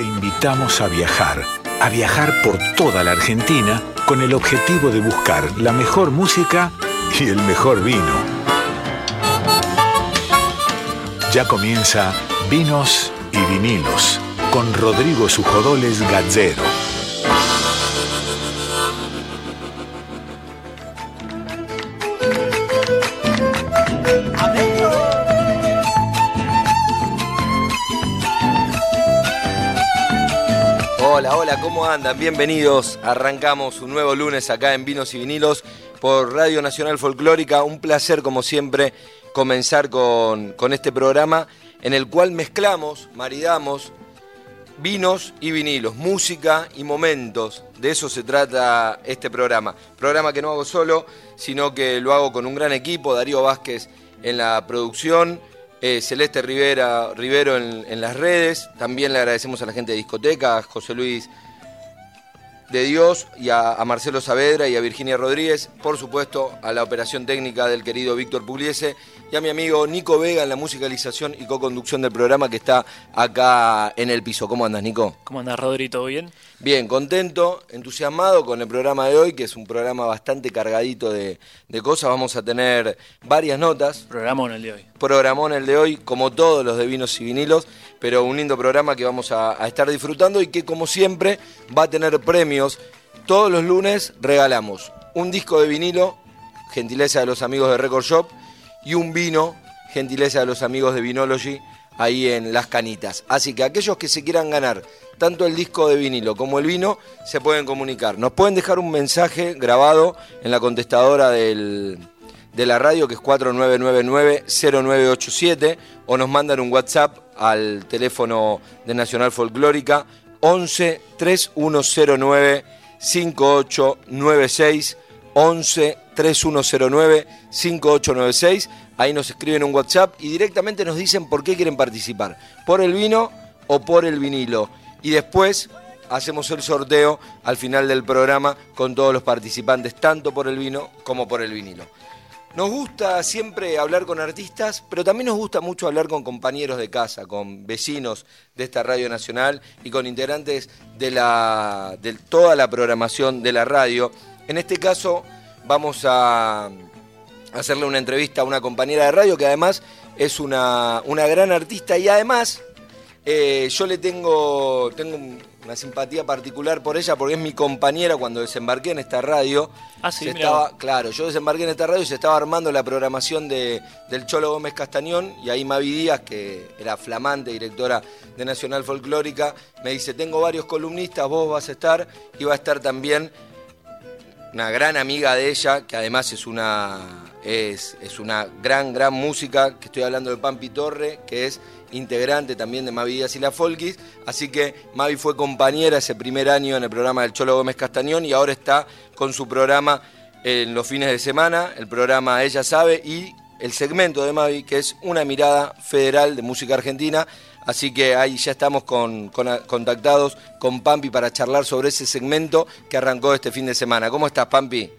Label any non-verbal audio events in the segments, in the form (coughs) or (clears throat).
te invitamos a viajar, a viajar por toda la Argentina con el objetivo de buscar la mejor música y el mejor vino. Ya comienza Vinos y Vinilos con Rodrigo Sujodoles Gazzero. Andan? Bienvenidos. Arrancamos un nuevo lunes acá en Vinos y Vinilos por Radio Nacional Folclórica. Un placer, como siempre, comenzar con, con este programa en el cual mezclamos, maridamos vinos y vinilos, música y momentos. De eso se trata este programa. Programa que no hago solo, sino que lo hago con un gran equipo, Darío Vázquez en la producción, eh, Celeste Rivera, Rivero en, las redes. También le agradecemos a la gente de discoteca, José Luis de Dios y a, a, Marcelo Saavedra y a Virginia Rodríguez. Por supuesto, a la operación técnica del querido Víctor Pugliese y a mi amigo Nico Vega en la musicalización y co-conducción del programa que está acá en el piso. ¿Cómo andas, Nico? ¿Cómo andas, Rodri? ¿Todo bien? Bien, contento, entusiasmado con el programa de hoy, que es un programa bastante cargadito de, de cosas. Vamos a tener varias notas. Programón el de hoy. Programón el de hoy, como todos los de vinos y vinilos, pero un lindo programa que vamos a, estar disfrutando y que, como siempre, va a tener premios. Todos los lunes regalamos un disco de vinilo, gentileza de los amigos de Record Shop, y un vino, gentileza de los amigos de Vinology, ahí en Las Canitas. Así que aquellos que se quieran ganar tanto el disco de vinilo como el vino, se pueden comunicar. Nos pueden dejar un mensaje grabado en la contestadora del, de la radio, que es 4999-0987, o nos mandan un WhatsApp al teléfono de Nacional Folclórica 11 3109 5896 11 3109 5896. Ahí nos escriben un WhatsApp y directamente nos dicen por qué quieren participar. Por el vino o por el vinilo. Y después hacemos el sorteo al final del programa con todos los participantes, tanto por el vino como por el vinilo. Nos gusta siempre hablar con artistas, pero también nos gusta mucho hablar con compañeros de casa, con vecinos de esta radio nacional y con integrantes de, la, de toda la programación de la radio. En este caso vamos a hacerle una entrevista a una compañera de radio que además es una, una gran artista y además eh, yo le tengo, tengo una simpatía particular por ella porque es mi compañera cuando desembarqué en esta radio. Ah, sí, se estaba, claro, yo desembarqué en esta radio y se estaba armando la programación de, del Cholo Gómez Castañón y ahí Mavi Díaz, que era flamante directora de Nacional Folclórica, me dice, tengo varios columnistas, vos vas a estar y va a estar también una gran amiga de ella, que además es una, es, es una gran, gran música, que estoy hablando de Pampi Torre, que es integrante también de Mavi Díaz y la Folkis, así que Mavi fue compañera ese primer año en el programa del Cholo Gómez Castañón y ahora está con su programa en los fines de semana, el programa Ella Sabe y el segmento de Mavi, que es una mirada federal de música argentina, Así que ahí ya estamos con, con, contactados con Pampi para charlar sobre ese segmento que arrancó este fin de semana. ¿Cómo estás, Pampi?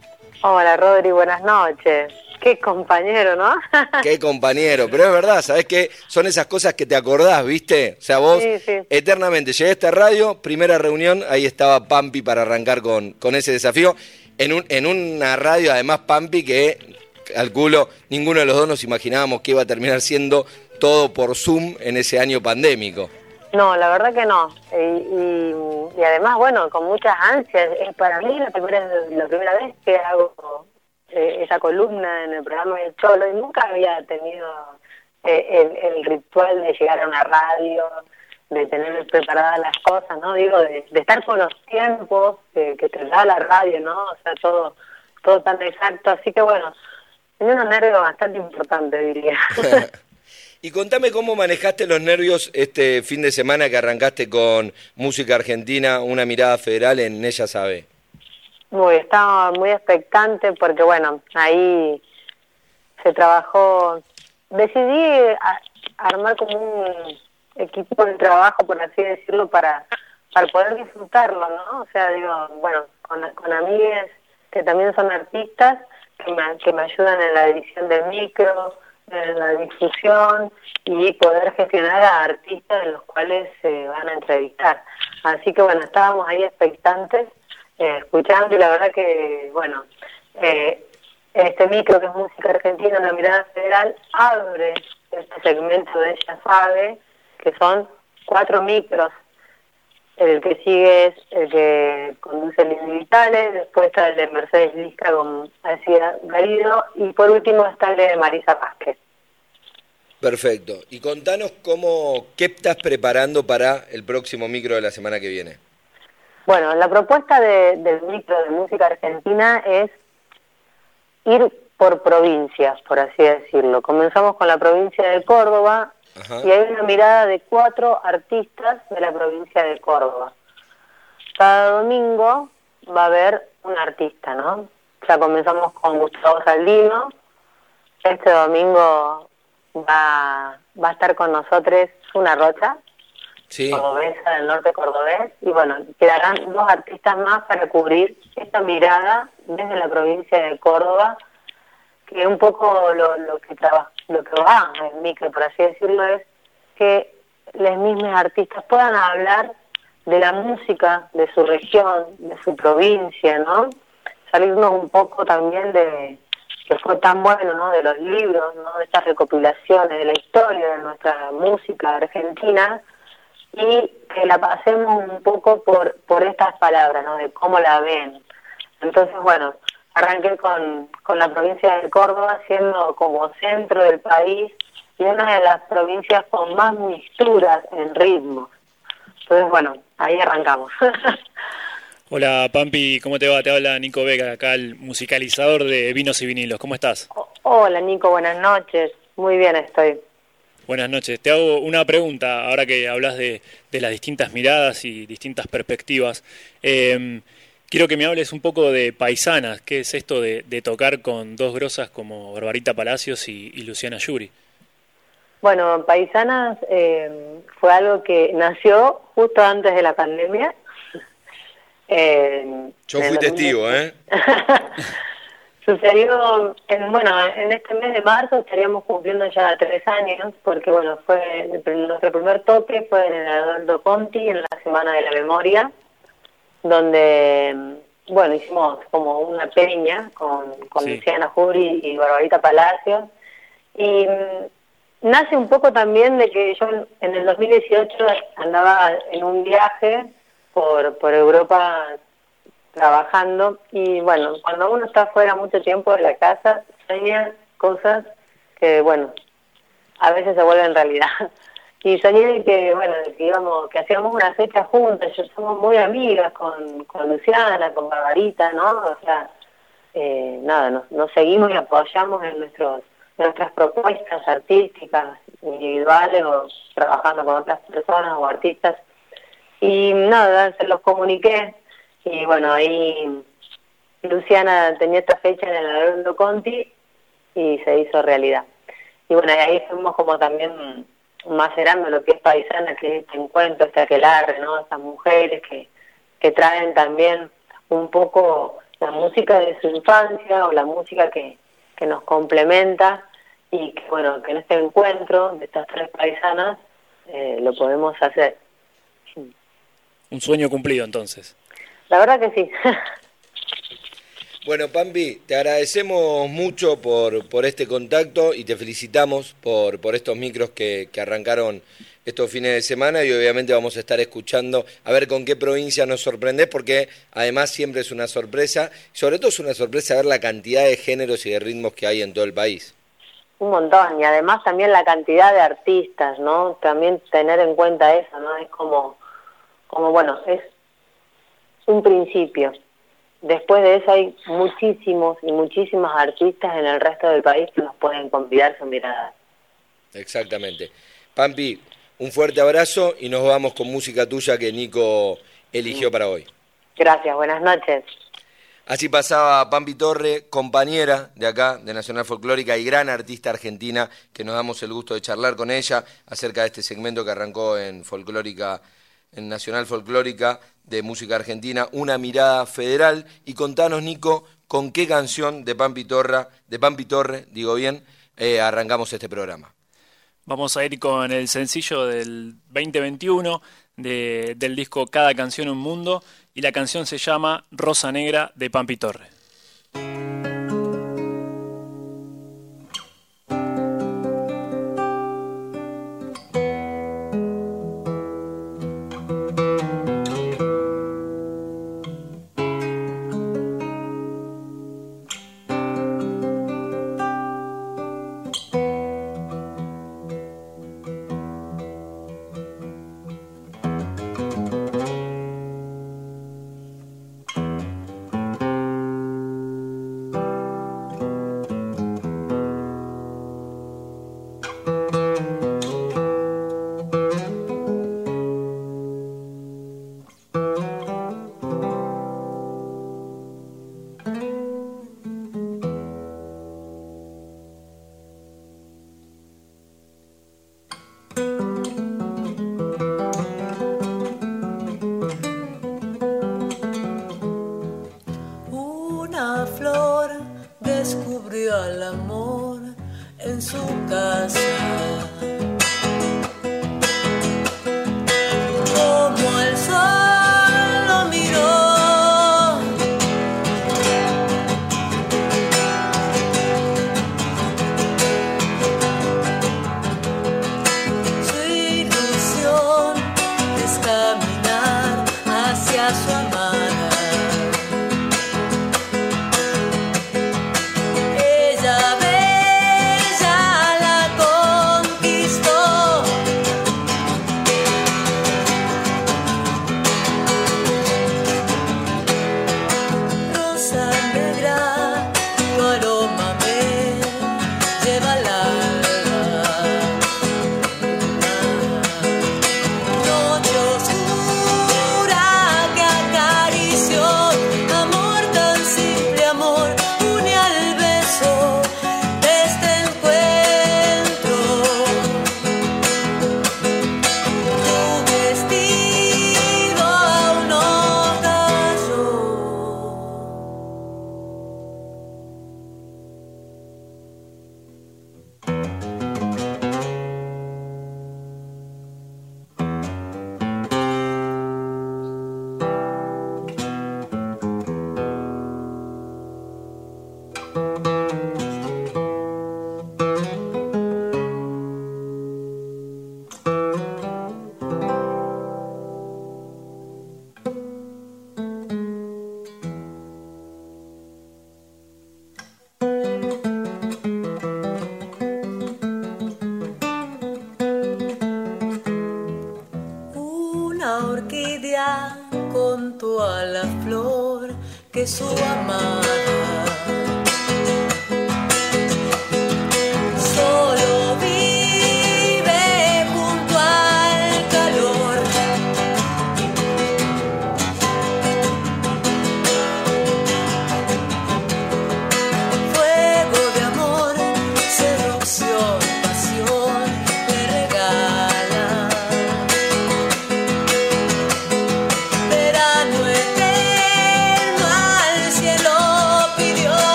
Hola, Rodri, buenas noches. Qué compañero, ¿no? (laughs) Qué compañero, pero es verdad, ¿sabes qué? Son esas cosas que te acordás, ¿viste? O sea, vos Sí, sí. eternamente llegué a esta radio, primera reunión, ahí estaba Pampi para arrancar con, con ese desafío. En, un, en una radio, además, Pampi, que calculo, ninguno de los dos nos imaginábamos que iba a terminar siendo todo por Zoom en ese año pandémico. No, la verdad que no. Y, y, y además, bueno, con muchas ansias. Es para mí la primera, la primera vez que hago eh, esa columna en el programa del Cholo y nunca había tenido eh, el, el, ritual de llegar a una radio, de tener preparadas las cosas, ¿no? Digo, de, de estar con los tiempos que, que te da la radio, ¿no? O sea, todo, todo tan exacto. Así que bueno, tenía unos nervios bastante importantes, diría. (laughs) Y contame cómo manejaste los nervios este fin de semana que arrancaste con Música Argentina, una mirada federal en Ella Sabe. Muy, estaba muy expectante porque, bueno, ahí se trabajó, decidí a, armar como un equipo de trabajo, por así decirlo, para, para poder disfrutarlo, ¿no? O sea, digo, bueno, con, con amigas que también son artistas, que me, que me ayudan en la edición del micro, en la difusión y poder gestionar a artistas de los cuales se van a entrevistar. Así que bueno, estábamos ahí expectantes, eh, escuchando y la verdad que, bueno, eh, este micro que es música argentina, una mirada federal, abre este segmento de Ella Sabe, que son cuatro micros. El que sigue es el que conduce Lili Vitales, después está el de Mercedes Lisca con Alcida Garido y por último está el de Marisa Vázquez. Perfecto. Y contanos cómo, qué estás preparando para el próximo micro de la semana que viene. Bueno, la propuesta de, del micro de música argentina es ir por provincias, por así decirlo. Comenzamos con la provincia de Córdoba Ajá. y hay una mirada de cuatro artistas de la provincia de Córdoba. Cada domingo va a haber un artista, ¿no? Ya comenzamos con Gustavo Saldino. Este domingo va, va a estar con nosotros una rocha, Cordobesa del norte cordobés y bueno, quedarán dos artistas más para cubrir esta mirada desde la provincia de Córdoba, que un poco lo, lo que traba, lo que va en micro, por así decirlo, es que los mismos artistas puedan hablar de la música de su región, de su provincia, ¿no? Salirnos un poco también de que fue tan bueno, ¿no? De los libros, ¿no? De estas recopilaciones, de la historia de nuestra música argentina, y que la pasemos un poco por, por estas palabras, ¿no? De cómo la ven. Entonces, bueno, arranqué con, con la provincia de Córdoba, siendo como centro del país y una de las provincias con más mixturas en ritmos. Entonces, bueno, ahí arrancamos. (laughs) Hola Pampi, ¿cómo te va? Te habla Nico Vega, acá el musicalizador de Vinos y Vinilos. ¿Cómo estás? Hola, Nico, buenas noches. Muy bien estoy. Buenas noches. Te hago una pregunta ahora que hablas de, de las distintas miradas y distintas perspectivas. Eh, quiero que me hables un poco de paisanas. ¿Qué es esto de, de tocar con dos grosas como Barbarita Palacios y, y Luciana Yuri? Bueno, Paisanas eh, fue algo que nació justo antes de la pandemia. Eh, Yo fui testigo, 2000. ¿eh? (laughs) Sucedió, en, bueno, en este mes de marzo estaríamos cumpliendo ya tres años, porque bueno, fue nuestro primer toque fue en el Adolfo Conti, en la Semana de la Memoria, donde, bueno, hicimos como una peña con, con Sí. Luciana Jury y Barbarita Palacios, y mm, nace un poco también de que yo en- en el 2018 andaba en un viaje por, por Europa trabajando y bueno, cuando uno está fuera mucho tiempo de la casa, sueña cosas que bueno, a veces se vuelven realidad. (laughs) Y soñé que, bueno, que íbamos, que hacíamos una fecha juntas, yo somos muy amigas con, con Luciana, con Barbarita, ¿no? O sea, eh, nada, nos, nos seguimos y apoyamos en nuestros nuestras propuestas artísticas, individuales o trabajando con otras personas o artistas. Y nada, se los comuniqué y bueno, ahí Luciana tenía esta fecha en el Alberto Conti y se hizo realidad. Y bueno, ahí fuimos como también macerando lo que es paisana, que es este encuentro, este aquelarre, ¿no? Estas mujeres que, que traen también un poco la música de su infancia o la música que, que nos complementa y que bueno, que en este encuentro de estas tres paisanas eh, lo podemos hacer. Un sueño cumplido entonces. La verdad que sí. (laughs) Bueno, Pampi, te agradecemos mucho por, por este contacto y te felicitamos por, por estos micros que, que arrancaron estos fines de semana y obviamente vamos a estar escuchando a ver con qué provincia nos sorprendes porque además siempre es una sorpresa, sobre todo es una sorpresa ver la cantidad de géneros y de ritmos que hay en todo el país. Un montón, y además también la cantidad de artistas, ¿no? También tener en cuenta eso, ¿no? Es como, como bueno, es un principio. Después de eso hay muchísimos y muchísimas artistas en el resto del país que nos pueden convidar su mirada. Exactamente. Pampi, un fuerte abrazo y nos vamos con música tuya que Nico eligió para hoy. Gracias, buenas noches. Así pasaba Pampi Torre, compañera de acá, de Nacional Folclórica y gran artista argentina, que nos damos el gusto de charlar con ella acerca de este segmento que arrancó en Folclórica, en Nacional Folclórica de Música Argentina, una mirada federal. Y contanos, Nico, con qué canción de Pampi Torre, de Pampi Torre, digo bien, eh, arrancamos este programa. Vamos a ir con el sencillo del 2021 de, del disco Cada canción un mundo y la canción se llama Rosa Negra de Pampi Torre.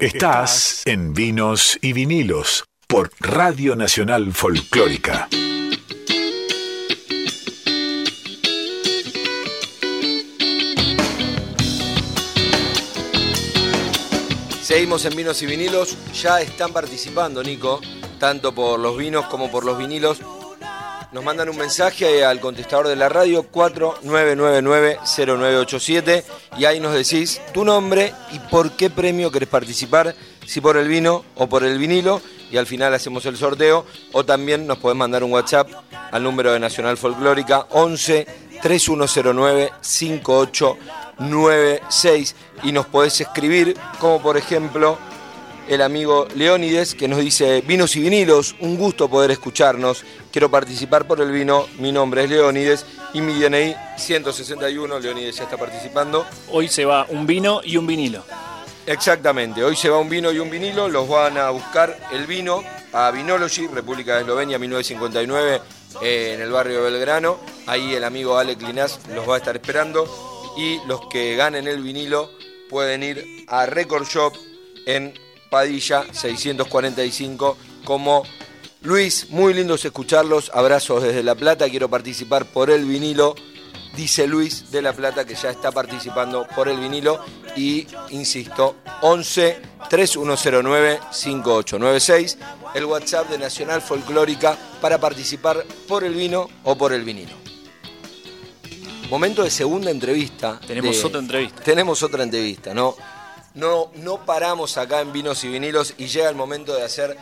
Estás en Vinos y Vinilos por Radio Nacional Folclórica. Seguimos en Vinos y Vinilos, ya están participando, Nico, tanto por los vinos como por los vinilos nos mandan un mensaje al contestador de la radio 4999-0987 y ahí nos decís tu nombre y por qué premio querés participar, si por el vino o por el vinilo y al final hacemos el sorteo o también nos podés mandar un WhatsApp al número de Nacional Folclórica 11 3109 5896 y nos podés escribir como por ejemplo el amigo Leónides que nos dice vinos y vinilos, un gusto poder escucharnos, quiero participar por el vino, mi nombre es Leónides y mi DNI 161, Leónides ya está participando. Hoy se va un vino y un vinilo. Exactamente, hoy se va un vino y un vinilo, los van a buscar el vino a Vinology, República de Eslovenia, 1959, eh, en el barrio de Belgrano. Ahí el amigo Alec Linás los va a estar esperando y los que ganen el vinilo pueden ir a Record Shop en Padilla 645 como Luis, muy lindos escucharlos, abrazos desde La Plata, quiero participar por el vinilo, dice Luis de La Plata que ya está participando por el vinilo y insisto, 11 3109 5896, el WhatsApp de Nacional Folclórica para participar por el vino o por el vinilo. Momento de segunda entrevista. Tenemos otra entrevista. Tenemos otra entrevista, ¿no? No, no paramos acá en Vinos y Vinilos y llega el momento de hacer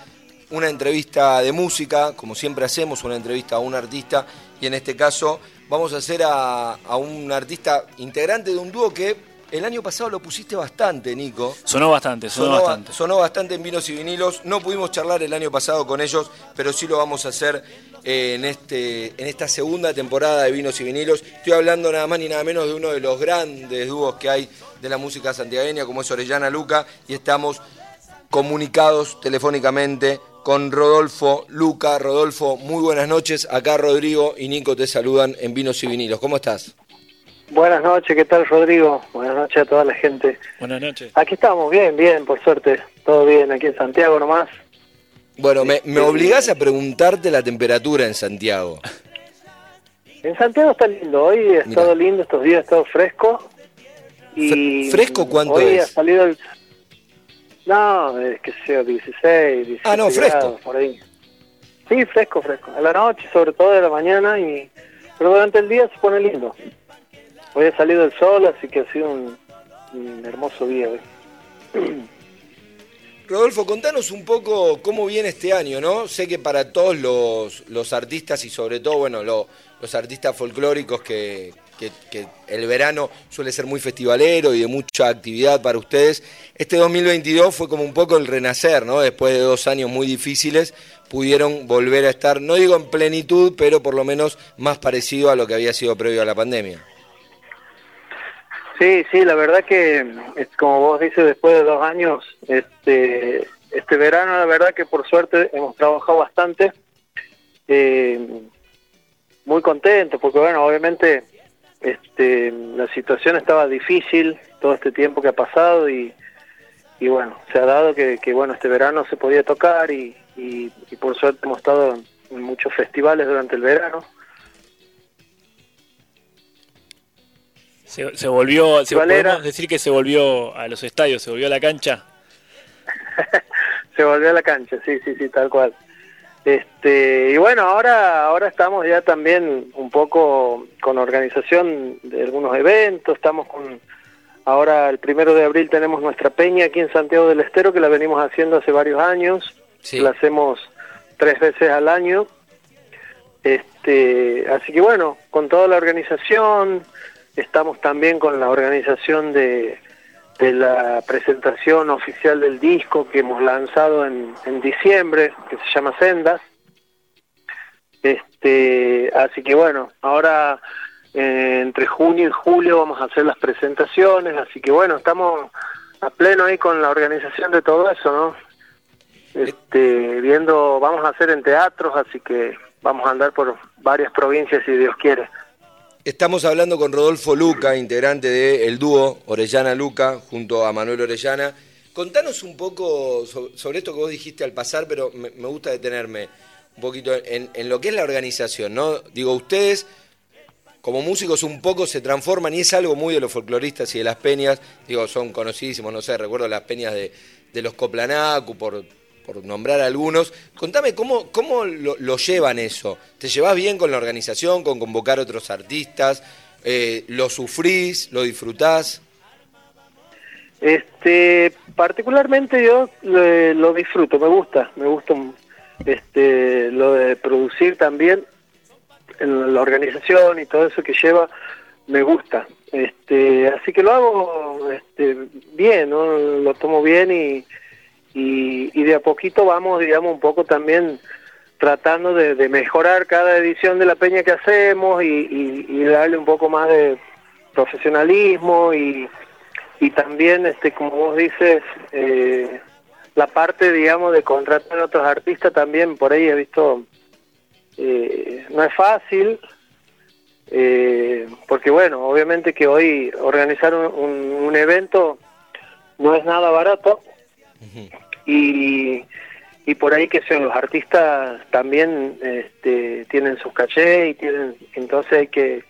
una entrevista de música, como siempre hacemos, una entrevista a un artista, y en este caso vamos a hacer a, a un artista integrante de un dúo que el año pasado lo pusiste bastante, Nico. Sonó bastante, sonó, Sonó, bastante. sonó bastante en Vinos y Vinilos. No pudimos charlar el año pasado con ellos, pero sí lo vamos a hacer eh, en, este, en esta segunda temporada de Vinos y Vinilos. Estoy hablando nada más ni nada menos de uno de los grandes dúos que hay de la música santiagueña, como es Orellana Luca, y estamos comunicados telefónicamente con Rodolfo Luca. Rodolfo, muy buenas noches. Acá Rodrigo y Nico te saludan en Vinos y Vinilos. ¿Cómo estás? Buenas noches, ¿qué tal Rodrigo? Buenas noches a toda la gente. Buenas noches. Aquí estamos, bien, bien, por suerte, todo bien, aquí en Santiago nomás. Bueno, me, me obligás a preguntarte la temperatura en Santiago. En Santiago está lindo, hoy ha Mirá. estado lindo, estos días ha estado fresco. Y Fre- ¿fresco cuánto hoy es? ha salido el... No, es que sea 16, 17 Ah, no, fresco. grados, por ahí. Sí, fresco, fresco. A la noche, sobre todo de la mañana, y pero durante el día se pone lindo. Hoy ha salido el sol, así que ha sido un, un hermoso día hoy. (clears throat) Rodolfo, contanos un poco cómo viene este año, ¿no? Sé que para todos los, los artistas y sobre todo, bueno, lo- los artistas folclóricos que, que- el verano suele ser muy festivalero y de mucha actividad para ustedes, este 2022 fue como un poco el renacer, ¿no? Después de dos años muy difíciles, pudieron volver a estar, no digo en plenitud, pero por lo menos más parecido a lo que había sido previo a la pandemia. Sí, sí, la verdad que, como vos dices, después de dos años, este, este verano, la verdad que por suerte hemos trabajado bastante, eh, muy contentos, porque bueno, obviamente este, la situación estaba difícil todo este tiempo que ha pasado y, y bueno, se ha dado que, que bueno, este verano se podía tocar y, y, y por suerte hemos estado en- en muchos festivales durante el verano. Se, se volvió, decir que se volvió a los estadios, se volvió a la cancha. (laughs) se volvió a la cancha, sí, sí, sí, tal cual. Este, y bueno, ahora ahora estamos ya también un poco con organización de algunos eventos, estamos con ahora el primero de abril tenemos nuestra peña aquí en Santiago del Estero que la venimos haciendo hace varios años, Sí. la hacemos tres veces al año. Este, así que bueno, con toda la organización, estamos también con la organización de, de la presentación oficial del disco que hemos lanzado en, en diciembre, que se llama Sendas. Este, así que bueno, ahora eh, entre junio y julio vamos a hacer las presentaciones, así que bueno, estamos a pleno ahí con la organización de todo eso, ¿no? Este, viendo, vamos a hacer en teatros, así que vamos a andar por varias provincias si Dios quiere. Estamos hablando con Rodolfo Luca, integrante del dúo Orellana Luca, junto a Manuel Orellana. Contanos un poco so- sobre esto que vos dijiste al pasar, pero me, gusta detenerme un poquito en, lo que es la organización, ¿no? Digo, ustedes como músicos un poco se transforman y es algo muy de los folcloristas y de las peñas, digo, son conocidísimos, no sé, recuerdo las peñas de, de los Coplanacu, por, por nombrar algunos. Contame, ¿cómo, cómo lo, lo llevan eso? ¿Te llevas bien con la organización, con convocar otros artistas? Eh, ¿Lo sufrís? ¿Lo disfrutás? Este, particularmente yo lo, lo disfruto, me gusta, me gusta este, lo de producir también. la organización y todo eso que lleva, me gusta. Este, así que lo hago este, bien, ¿no? lo tomo bien y, y, de a poquito vamos, digamos, un poco también tratando de, mejorar cada edición de la peña que hacemos y, y, darle un poco más de profesionalismo y, y también, este, como vos dices, eh, la parte, digamos, de contratar a otros artistas también, por ahí he visto, eh, no es fácil, eh, porque bueno, obviamente que hoy organizar un, evento no es nada barato y, y por ahí que son los artistas también este, tienen sus cachés y tienen, entonces hay que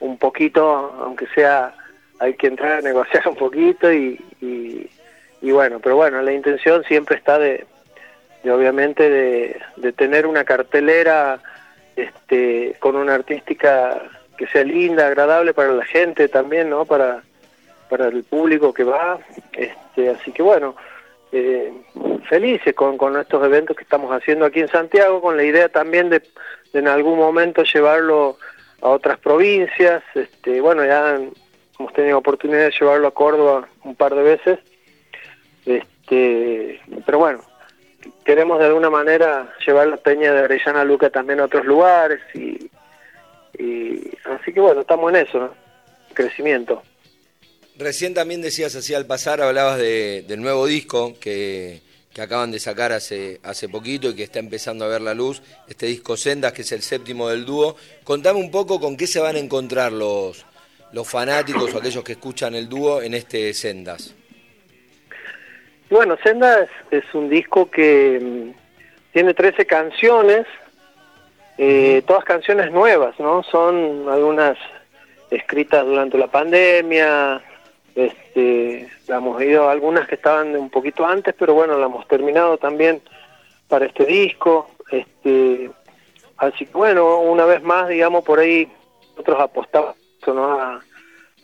un poquito, aunque sea, hay que entrar a negociar un poquito y, y, bueno, pero bueno, la intención siempre está de, de obviamente de, de tener una cartelera este, con una artística que sea linda, agradable para la gente también, ¿no? Para, para el público que va. Este, así que bueno, eh, felices con, con estos eventos que estamos haciendo aquí en Santiago, con la idea también de, en algún momento llevarlo a otras provincias. Este, bueno, ya hemos tenido oportunidad de llevarlo a Córdoba un par de veces. Este, pero bueno, queremos de alguna manera llevar la peña de Arellana Luca también a otros lugares y, y así que bueno, estamos en eso, crecimiento. Recién también decías así al pasar, hablabas de, del nuevo disco que, que, acaban de sacar hace, hace poquito y que está empezando a ver la luz, este disco Sendas, que es el séptimo del dúo. Contame un poco con qué se van a encontrar los, los fanáticos o aquellos que escuchan el dúo en este Sendas. Bueno, Sendas es un disco que mm, tiene 13 canciones, eh, todas canciones nuevas, ¿no? Son algunas escritas durante la pandemia, este, la hemos ido algunas que estaban un poquito antes, pero bueno, la hemos terminado también para este disco, este, así que bueno, una vez más, digamos, por ahí nosotros apostamos a,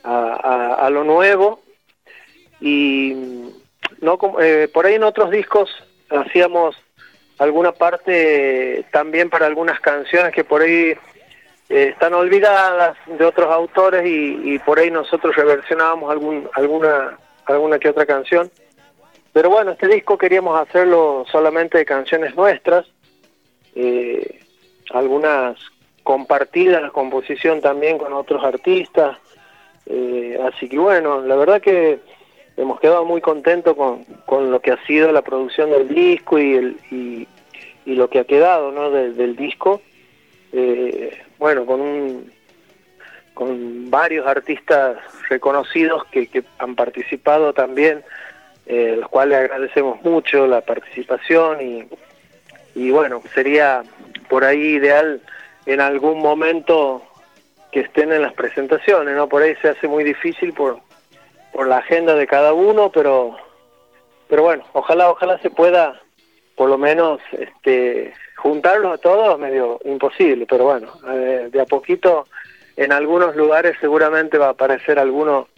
a, lo nuevo y no eh, por ahí en otros discos hacíamos alguna parte también para algunas canciones que por ahí eh, están olvidadas de otros autores y, por ahí nosotros reversionábamos algún, alguna, alguna que otra canción. Pero bueno, este disco queríamos hacerlo solamente de canciones nuestras, eh, algunas compartidas la composición también con otros artistas. Eh, así que bueno, la verdad que hemos quedado muy contentos con, con lo que ha sido la producción del disco y, el, y, lo que ha quedado ¿no? del disco. Eh, bueno, con un, con varios artistas reconocidos que, que han participado también, eh, los cuales agradecemos mucho la participación y, y bueno, sería por ahí ideal en algún momento que estén en las presentaciones, ¿no? Por ahí se hace muy difícil por, por la agenda de cada uno, pero pero bueno, ojalá ojalá se pueda por lo menos este juntarlos a todos medio imposible, pero bueno, eh, de a poquito en algunos lugares seguramente va a aparecer alguno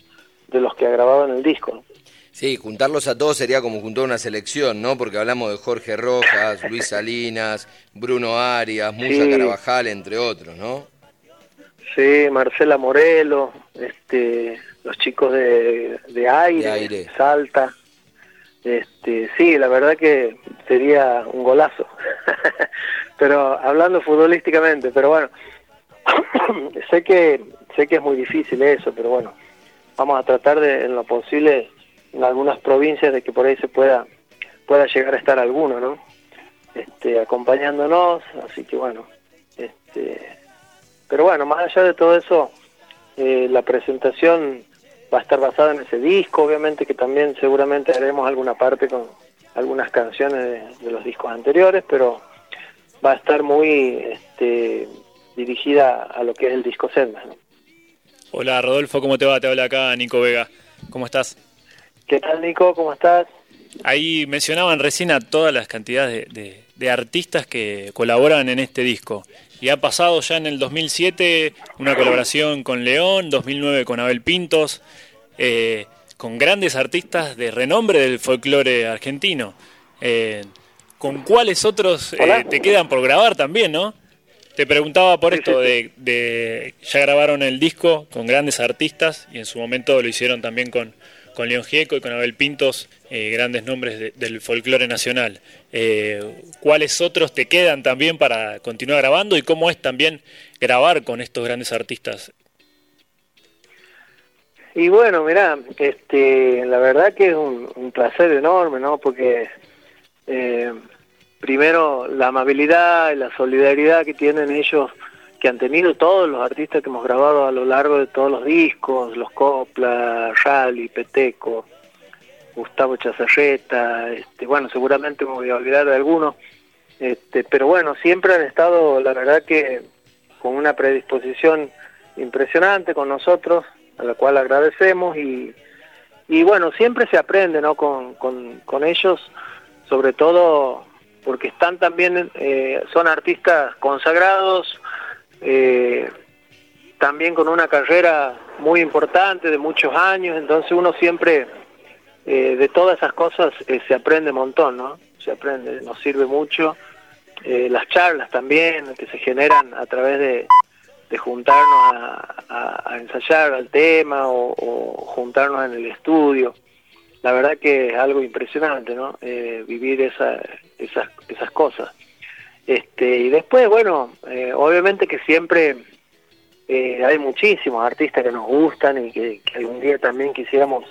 de los que ha grabado en el disco. Sí, juntarlos a todos sería como juntar una selección, ¿no? Porque hablamos de Jorge Rojas, Luis (laughs) Salinas, Bruno Arias, Musa Carabajal, entre otros, ¿no? Sí, Marcela Morelo, este, los chicos de, de, aire, Salta. Este, sí, la verdad que sería un golazo. (laughs) pero hablando futbolísticamente, pero bueno, (coughs) sé que sé que es muy difícil eso, pero bueno, vamos a tratar de en lo posible en algunas provincias de que por ahí se pueda pueda llegar a estar alguno, ¿no? Este, acompañándonos, así que bueno, este, pero bueno, más allá de todo eso, eh, la presentación va a estar basada en ese disco, obviamente que también seguramente haremos alguna parte con algunas canciones de, los discos anteriores, pero va a estar muy este, dirigida a lo que es el disco Senda. Hola Rodolfo, ¿cómo te va? Te habla acá Nico Vega. ¿Cómo estás? ¿Qué tal Nico? ¿Cómo estás? Ahí mencionaban recién a todas las cantidades de artistas que colaboran en este disco. Y ha pasado ya en el 2007 una colaboración con León, 2009 con Abel Pintos, eh, con grandes artistas de renombre del folclore argentino. Eh, ¿Con cuáles otros eh, te quedan por grabar también, no? Te preguntaba por esto, De, ya grabaron el disco con grandes artistas y en su momento lo hicieron también con, con León Gieco y con Abel Pintos, eh, grandes nombres del folclore nacional. Eh, ¿Cuáles otros te quedan también para continuar grabando y cómo es también grabar con estos grandes artistas? Y bueno, mira, este, la verdad que es un, placer enorme, ¿no? Porque eh, primero la amabilidad y la solidaridad que tienen ellos, que han tenido todos los artistas que hemos grabado a lo largo de todos los discos, los Copla, Rally, Peteco, Gustavo Chazarreta, este, bueno, seguramente me voy a olvidar de algunos, este, pero bueno, siempre han estado, la verdad que con una predisposición impresionante con nosotros, a la cual agradecemos y, y bueno, siempre se aprende, ¿no? Con, ellos, sobre todo porque están también, eh, son artistas consagrados, eh, también con una carrera muy importante de muchos años, entonces uno siempre eh, de todas esas cosas se aprende un montón, ¿no? Se aprende, nos sirve mucho. las charlas también que se generan a través de, de juntarnos a, ensayar al tema o, o juntarnos en el estudio la verdad que es algo impresionante, ¿no? Eh, vivir esa, esas, esas cosas. Este, y después, bueno, eh, obviamente que siempre eh, hay muchísimos artistas que nos gustan y que, algún día también quisiéramos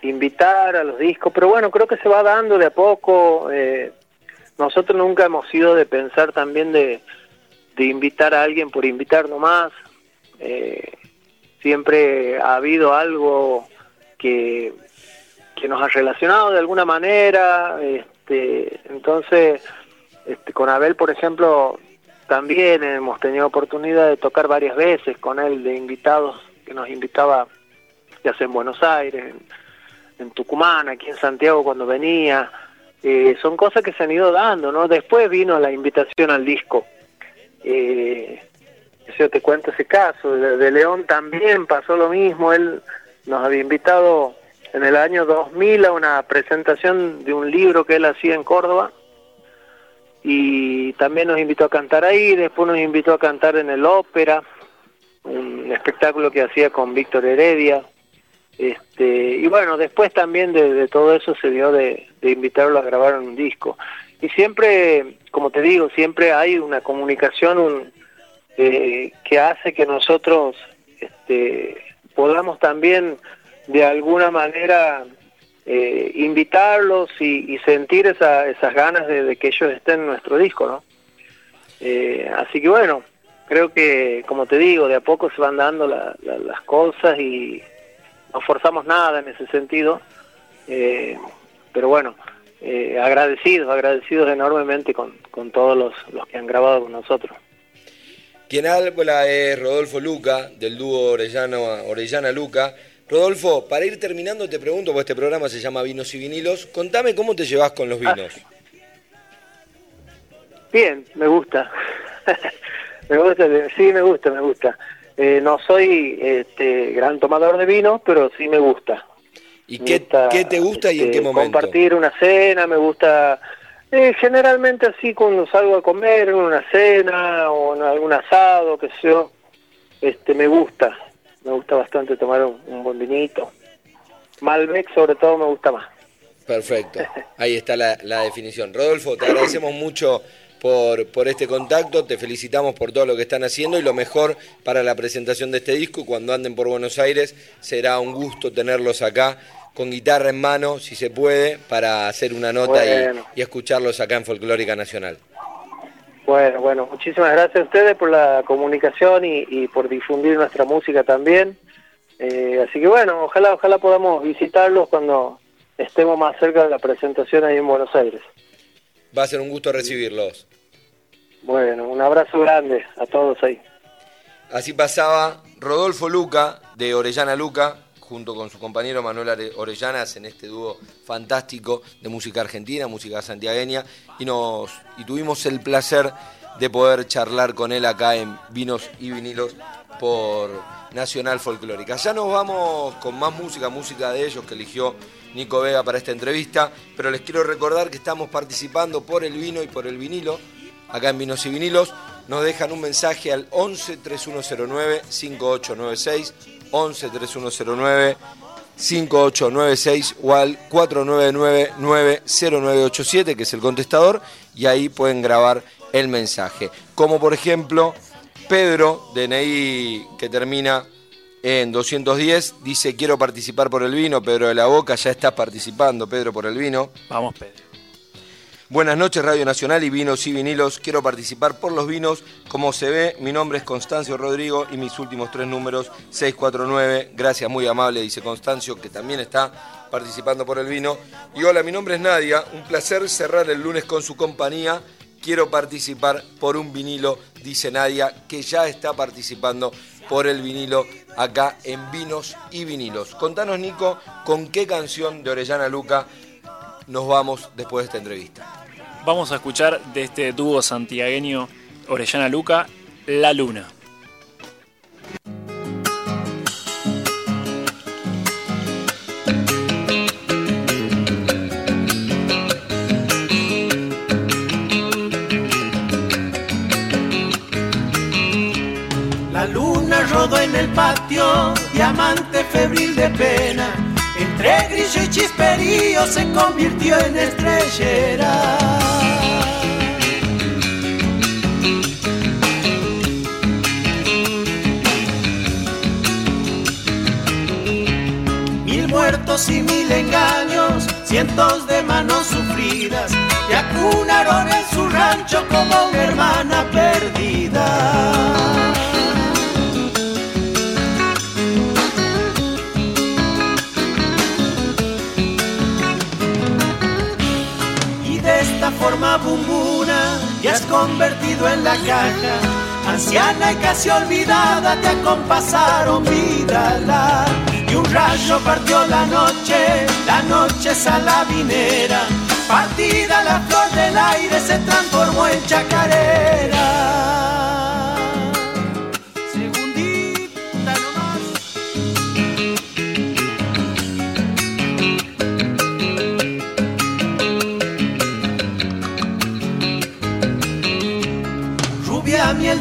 invitar a los discos, pero bueno, creo que se va dando de a poco. nosotros nunca hemos sido de pensar también de, de invitar a alguien por invitar nomás. siempre ha habido algo que, que nos ha relacionado de alguna manera. Este, entonces, este, con Abel, por ejemplo, también hemos tenido oportunidad de tocar varias veces con él de invitados que nos invitaba, ya sea en Buenos Aires, en, Tucumán, aquí en Santiago cuando venía. Eh, son cosas que se han ido dando, ¿no? Después vino la invitación al disco. Eh, yo te cuento ese caso, de León también pasó lo mismo, él nos había invitado en el año 2000 a una presentación de un libro que él hacía en Córdoba y también nos invitó a cantar ahí, después nos invitó a cantar en el ópera, un espectáculo que hacía con Víctor Heredia. Este, y bueno, después también de, todo eso se dio de, invitarlo a grabar un disco. Y siempre, como te digo, siempre hay una comunicación eh, que hace que nosotros este, podamos también de alguna manera eh, invitarlos y, sentir esas ganas de, que ellos estén en nuestro disco, ¿no? Eh, así que bueno, creo que, como te digo, de a poco se van dando las cosas y no forzamos nada en ese sentido, eh, pero bueno, agradecidos, agradecidos enormemente con, todos los, que han grabado con nosotros. Quien habla es Rodolfo Luca, del dúo Orellana-Luca. Rodolfo, para ir terminando te pregunto, porque este programa se llama Vinos y Vinilos, contame cómo te llevas con los vinos. Bien, me gusta. (laughs) me gusta, sí, me gusta, me gusta. Eh, no soy este, gran tomador de vino, pero sí me gusta. ¿Y qué, qué, te gusta y en qué este, momento? Compartir una cena, me gusta eh, generalmente así cuando salgo a comer, en una cena o en algún asado, que sé yo, este, me gusta, me gusta bastante tomar un, buen vinito. Malbec sobre todo me gusta más. Perfecto, ahí está la, definición. Rodolfo, te agradecemos mucho por, por este contacto, te felicitamos por todo lo que están haciendo y lo mejor para la presentación de este disco. Cuando anden por Buenos Aires será un gusto tenerlos acá con guitarra en mano, si se puede, para hacer una nota y, escucharlos acá en Folclórica Nacional. Bueno, bueno, muchísimas gracias a ustedes por la comunicación y, por difundir nuestra música también. Eh, así que bueno, ojalá, ojalá podamos visitarlos cuando estemos más cerca de la presentación ahí en Buenos Aires. Va a ser un gusto recibirlos. Bueno, un abrazo grande a todos ahí. Así pasaba Rodolfo Luca, de Orellana Luca, junto con su compañero Manuel Orellanas en este dúo fantástico de música argentina, música santiagueña, y, nos, y tuvimos el placer de poder charlar con él acá en Vinos y Vinilos por Nacional Folclórica. Ya nos vamos con más música, música de ellos que eligió Nico Vega para esta entrevista, pero les quiero recordar que estamos participando por el vino y por el vinilo acá en Vinos y Vinilos. Nos dejan un mensaje al 11 3109 5896, 11 3109 5896 o al 499-90987, que es el contestador, y ahí pueden grabar el mensaje. Como por ejemplo, Pedro, DNI que termina en 210, dice quiero participar por el vino, Pedro de la Boca, ya está participando, Pedro, por el vino. Vamos, Pedro. Buenas noches, Radio Nacional y Vinos y Vinilos. Quiero participar por los vinos. Como se ve, mi nombre es Constancio Rodrigo y mis últimos tres números, 649. Gracias, muy amable, dice Constancio, que también está participando por el vino. Y hola, mi nombre es Nadia. Un placer cerrar el lunes con su compañía. Quiero participar por un vinilo, dice Nadia, que ya está participando por el vinilo acá en Vinos y Vinilos. Contanos, Nico, con qué canción de Orellana Luca nos vamos después de esta entrevista. Vamos a escuchar de este dúo santiagueño Orellana Luca, La Luna. La luna rodó en el patio, diamante febril de pena. Entre grillo y chisperío se convirtió en estrellera. Mil muertos y mil engaños, cientos de manos sufridas, y acunaron en su rancho como una hermana perdida. Forma bumbuna has convertido en la caja. Anciana y casi olvidada te acompasaron vida y un rayo partió la noche, la noche salabinera. Partida la flor del aire se transformó en chacarera.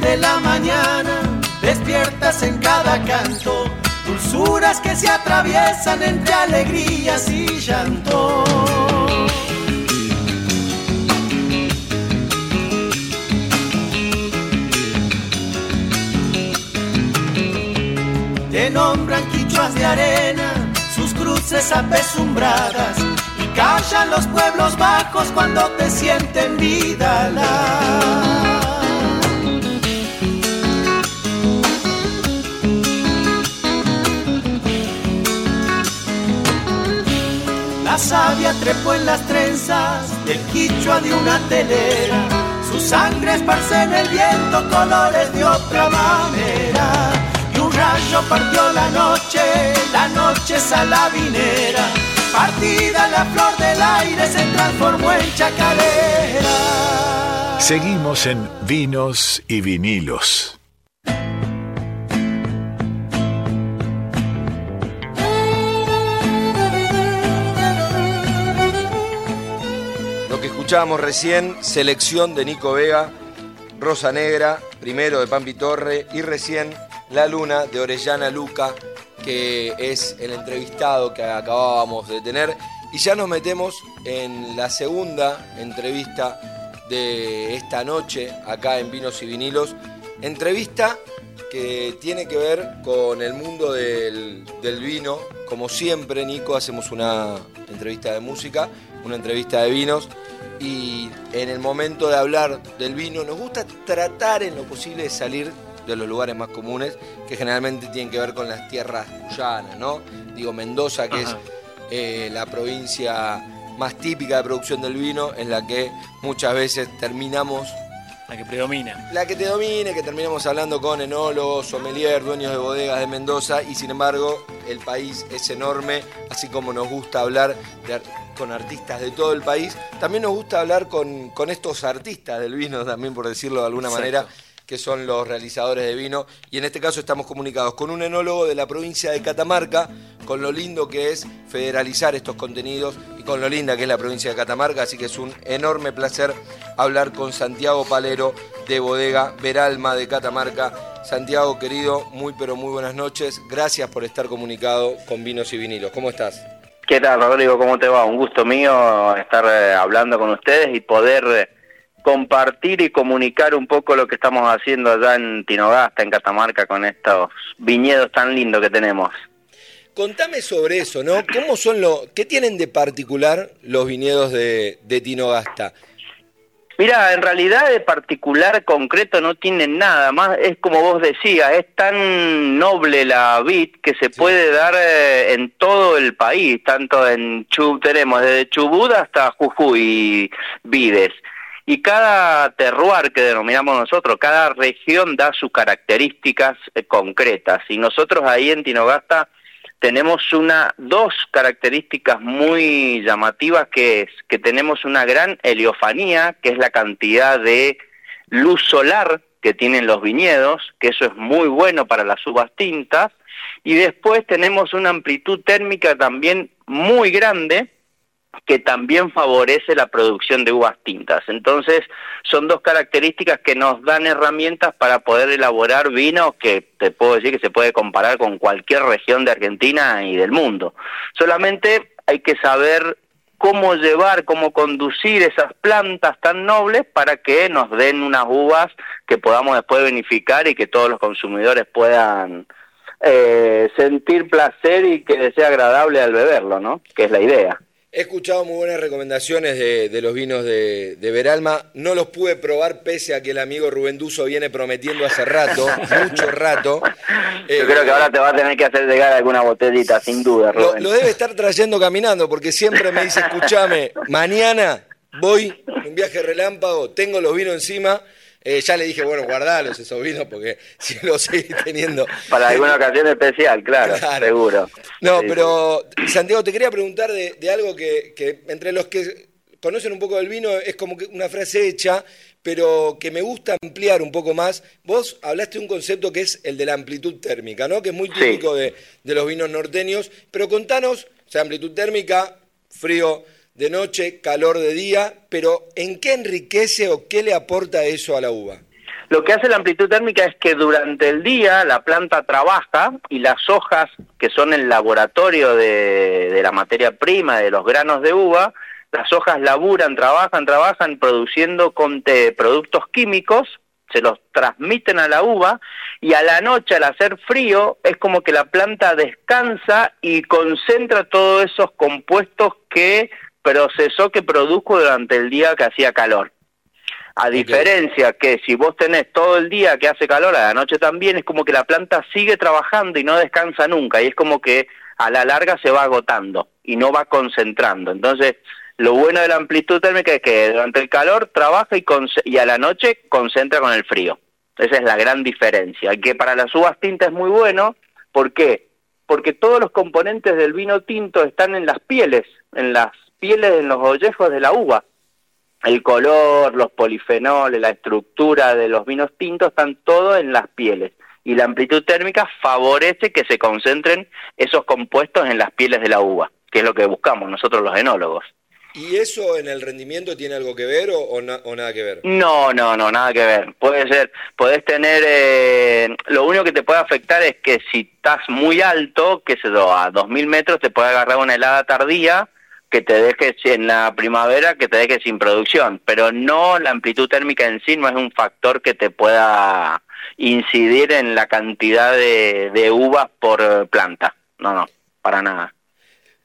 De la mañana, despiertas en cada canto, dulzuras que se atraviesan entre alegrías y llanto. Te nombran quichuas de arena, sus cruces apesumbradas, y callan los pueblos bajos cuando te sienten vida. La sabia trepó en las trenzas del quichua de una telera. Su sangre esparce en el viento colores de otra manera. Y un rayo partió la noche, la noche salabinera. Partida la flor del aire se transformó en chacarera. Seguimos en Vinos y Vinilos. Escuchábamos recién, selección de Nico Vega, Rosa Negra, primero de Pampi Torre y recién La Luna de Orellana Luca, que es el entrevistado que acabábamos de tener. Y ya nos metemos en la segunda entrevista de esta noche acá en Vinos y Vinilos. Entrevista que tiene que ver con el mundo del, del vino. Como siempre, Nico, hacemos una entrevista de música, una entrevista de vinos. Y en el momento de hablar del vino, nos gusta tratar en lo posible de salir de los lugares más comunes, que generalmente tienen que ver con las tierras cuyanas, ¿no? Digo, Mendoza, que Ajá. es eh, la provincia más típica de producción del vino, en la que muchas veces terminamos La que predomina. la que te domine, que terminamos hablando con enólogos, sommelier, dueños de bodegas de Mendoza y sin embargo el país es enorme, así como nos gusta hablar de con artistas de todo el país, también nos gusta hablar con, con estos artistas del vino, también por decirlo de alguna Exacto. manera, que son los realizadores de vino y en este caso estamos comunicados con un enólogo de la provincia de Catamarca, con lo lindo que es federalizar estos contenidos y con lo linda que es la provincia de Catamarca, así que es un enorme placer hablar con Santiago Palero de Bodega Veralma de Catamarca. Santiago, querido, muy pero muy buenas noches. Gracias por estar comunicado con Vinos y Vinilos. ¿Cómo estás? ¿Qué tal, Rodrigo? ¿Cómo te va? Un gusto mío estar eh, hablando con ustedes y poder eh, compartir y comunicar un poco lo que estamos haciendo allá en Tinogasta, en Catamarca, con estos viñedos tan lindos que tenemos. Contame sobre eso, ¿no? ¿Cómo son lo, qué tienen de particular los viñedos de, de Tinogasta? Mira, en realidad de particular concreto no tienen nada, más es como vos decías, es tan noble la vid que se puede dar eh, en todo el país, tanto en Chub, tenemos desde Chubut hasta Jujuy vides. Y cada terroir que denominamos nosotros, cada región da sus características eh, concretas. Y nosotros ahí en Tinogasta tenemos una dos características muy llamativas que es que tenemos una gran heliofanía, que es la cantidad de luz solar que tienen los viñedos, que eso es muy bueno para las uvas tintas, y después tenemos una amplitud térmica también muy grande, que también favorece la producción de uvas tintas. Entonces, son dos características que nos dan herramientas para poder elaborar vino que te puedo decir que se puede comparar con cualquier región de Argentina y del mundo. Solamente hay que saber cómo llevar, cómo conducir esas plantas tan nobles para que nos den unas uvas que podamos después beneficiar y que todos los consumidores puedan eh, sentir placer y que sea agradable al beberlo, ¿no? Que es la idea. He escuchado muy buenas recomendaciones de, los vinos de, Veralma. No los pude probar pese a que el amigo Rubén Duso viene prometiendo hace rato, (laughs) mucho rato. Yo creo que ahora te va a tener que hacer llegar alguna botellita, sin duda, Rubén. Lo, debe estar trayendo caminando, porque siempre me dice, escúchame, mañana voy, un viaje relámpago, tengo los vinos encima eh, ya le dije, bueno, guardalos esos vinos porque (laughs) si los seguís teniendo. Para alguna ocasión especial, claro, seguro. No, pero Santiago, te quería preguntar de, algo que, entre los que conocen un poco del vino es como que una frase hecha, pero que me gusta ampliar un poco más. Vos hablaste de un concepto que es el de la amplitud térmica, ¿no? Que es muy típico de, de los vinos norteños, pero contanos, o sea, amplitud térmica, frío de noche, calor de día, pero ¿en qué enriquece o qué le aporta eso a la uva? Lo que hace la amplitud térmica es que durante el día la planta trabaja y las hojas, que son el laboratorio de, la materia prima, de los granos de uva, las hojas laburan, trabajan, trabajan produciendo con productos químicos, se los transmiten a la uva y a la noche al hacer frío es como que la planta descansa y concentra todos esos compuestos que procesó que produjo durante el día que hacía calor. A diferencia que si vos tenés todo el día que hace calor, a la noche también, es como que la planta sigue trabajando y no descansa nunca, y es como que a la larga se va agotando y no va concentrando. Entonces, lo bueno de la amplitud térmica es que durante el calor trabaja y, y a la noche concentra con el frío. Esa es la gran diferencia. Que para las uvas tintas es muy bueno, ¿por qué? Porque todos los componentes del vino tinto están en las pieles, en las pieles en los ollejos de la uva. El color, los polifenoles, la estructura de los vinos tintos están todo en las pieles. Y la amplitud térmica favorece que se concentren esos compuestos en las pieles de la uva, que es lo que buscamos nosotros los enólogos. ¿Y eso en el rendimiento tiene algo que ver o, nada que ver? No, no, no, nada que ver. Puede ser, podés tener, eh, lo único que te puede afectar es que si estás muy alto, que se do, a 2000 metros te puede agarrar una helada tardía que te deje en la primavera, que te deje sin producción, pero no la amplitud térmica en sí no es un factor que te pueda incidir en la cantidad de, uvas por planta. No, no, para nada.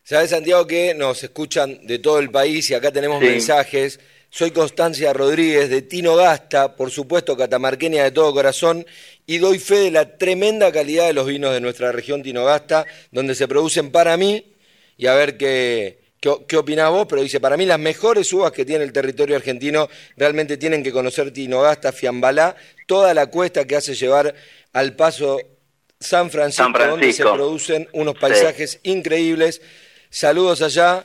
Sabes, Santiago, que nos escuchan de todo el país y acá tenemos mensajes. Soy Constancia Rodríguez de Tino Gasta, por supuesto catamarqueña de todo corazón, y doy fe de la tremenda calidad de los vinos de nuestra región Tino Gasta, donde se producen para mí, y a ver qué, ¿Qué, ¿Qué opinás vos? Pero dice, para mí las mejores uvas que tiene el territorio argentino realmente tienen que conocer Tinogasta, Fiambalá, toda la cuesta que hace llevar al paso San Francisco, donde se producen unos paisajes increíbles. Saludos allá.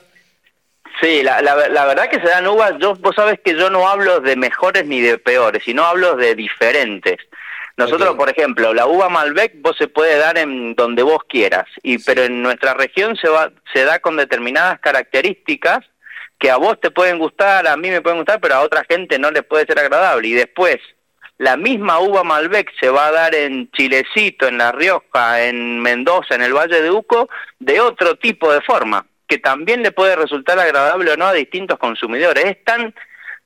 Sí, la, la, verdad que se dan uvas, yo, vos sabés que yo no hablo de mejores ni de peores, sino hablo de diferentes. Nosotros, por ejemplo, la uva Malbec vos se puede dar en donde vos quieras, y pero en nuestra región se va se da con determinadas características que a vos te pueden gustar, a mí me pueden gustar, pero a otra gente no les puede ser agradable. Y después, la misma uva Malbec se va a dar en Chilecito, en La Rioja, en Mendoza, en el Valle de Uco, de otro tipo de forma, que también le puede resultar agradable o no a distintos consumidores. Es tan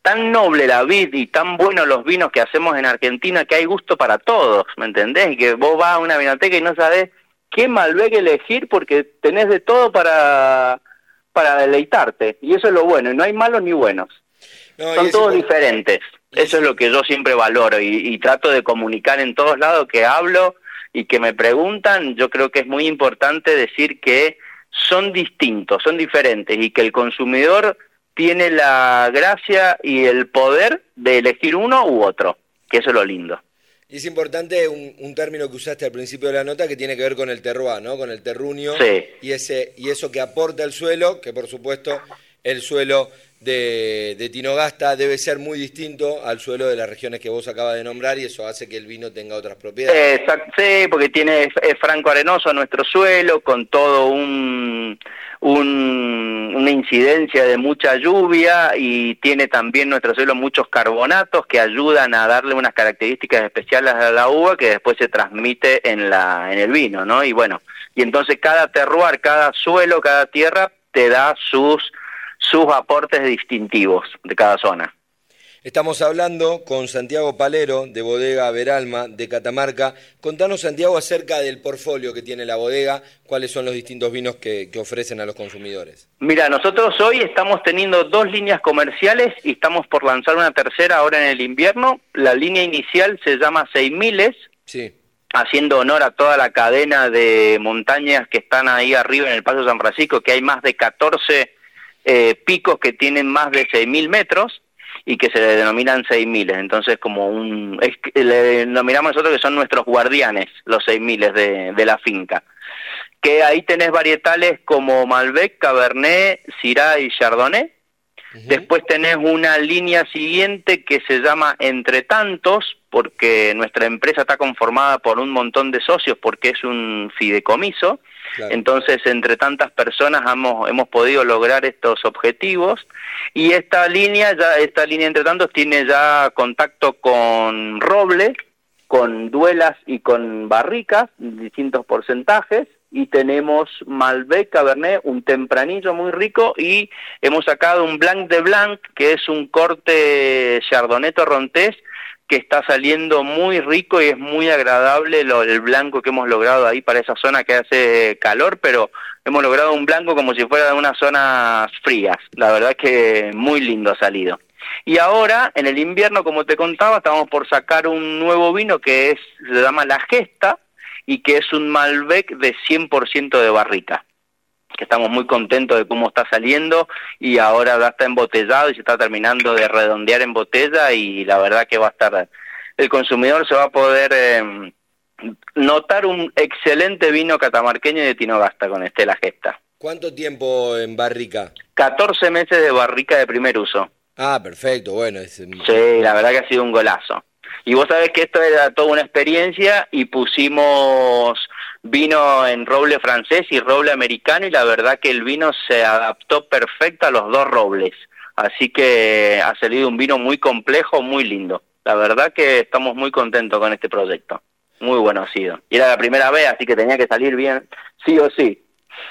tan noble la vid y tan buenos los vinos que hacemos en Argentina que hay gusto para todos, ¿me entendés? Y que vos vas a una vinoteca y no sabés qué Malbec elegir porque tenés de todo para para deleitarte y eso es lo bueno, y no hay malos ni buenos. No, Son todos diferentes. Eso es lo que yo siempre valoro y, y trato de comunicar en todos lados que hablo y que me preguntan. Yo creo que es muy importante decir que son distintos, son diferentes y que el consumidor tiene la gracia y el poder de elegir uno u otro, que eso es lo lindo. Y es importante un, un término que usaste al principio de la nota que tiene que ver con el terroir, ¿no? Con el terruño Sí. y ese y eso que aporta el suelo, que por supuesto el suelo de, de Tinogasta debe ser muy distinto al suelo de las regiones que vos acabas de nombrar y eso hace que el vino tenga otras propiedades. Exacto, sí, porque tiene es franco arenoso nuestro suelo con todo un, un- una incidencia de mucha lluvia y tiene también nuestro suelo muchos carbonatos que ayudan a darle unas características especiales a la uva que después se transmite en la en el vino, ¿no? Y bueno, y entonces cada terroir, cada suelo, cada tierra te da sus sus aportes distintivos de cada zona. Estamos hablando con Santiago Palero de Bodega Veralma de Catamarca. Contanos, Santiago, acerca del portfolio que tiene la bodega, cuáles son los distintos vinos que, que ofrecen a los consumidores. Mira, nosotros hoy estamos teniendo dos líneas comerciales y estamos por lanzar una tercera ahora en el invierno. La línea inicial se llama 6000, Sí, haciendo honor a toda la cadena de montañas que están ahí arriba en el Paso San Francisco, que hay más de 14 eh, picos que tienen más de 6000 metros y que se le denominan 6000. Entonces, como un. Es, le denominamos nosotros que son nuestros guardianes, los 6000 de, de la finca que ahí tenés varietales como Malbec, Cabernet, Syrah y Chardonnay. Después tenés una línea siguiente que se llama Entre Tantos, porque nuestra empresa está conformada por un montón de socios, porque es un fideicomiso. claro. Entonces, entre tantas personas hemos, hemos podido lograr estos objetivos. Y esta línea, ya, esta línea entre tantos, tiene ya contacto con roble, con duelas y con barricas, distintos porcentajes. Y tenemos Malbec, Cabernet, un tempranillo muy rico. Y hemos sacado un Blanc de Blanc, que es un corte Chardonnay Torrontés, que está saliendo muy rico y es muy agradable lo, el blanco que hemos logrado ahí para esa zona que hace calor, pero hemos logrado un blanco como si fuera de unas zonas frías. La verdad que muy lindo ha salido. Y ahora, en el invierno, como te contaba, estamos por sacar un nuevo vino que es se llama La Gesta y que es un Malbec de 100% de barrica que estamos muy contentos de cómo está saliendo y ahora ya está embotellado y se está terminando de redondear en botella y la verdad que va a estar el consumidor se va a poder eh, notar un excelente vino catamarqueño de Tinogasta con este La Gesta. ¿Cuánto tiempo en barrica? 14 meses de barrica de primer uso. Ah, perfecto, bueno. Es, Sí, la verdad que ha sido un golazo. Y vos sabés que esto era toda una experiencia y pusimos vino en roble francés y roble americano y la verdad que el vino se adaptó perfecto a los dos robles. Así que ha salido un vino muy complejo, muy lindo. La verdad que estamos muy contentos con este proyecto. Muy bueno ha sido. Y era la primera vez, así que tenía que salir bien, sí o sí.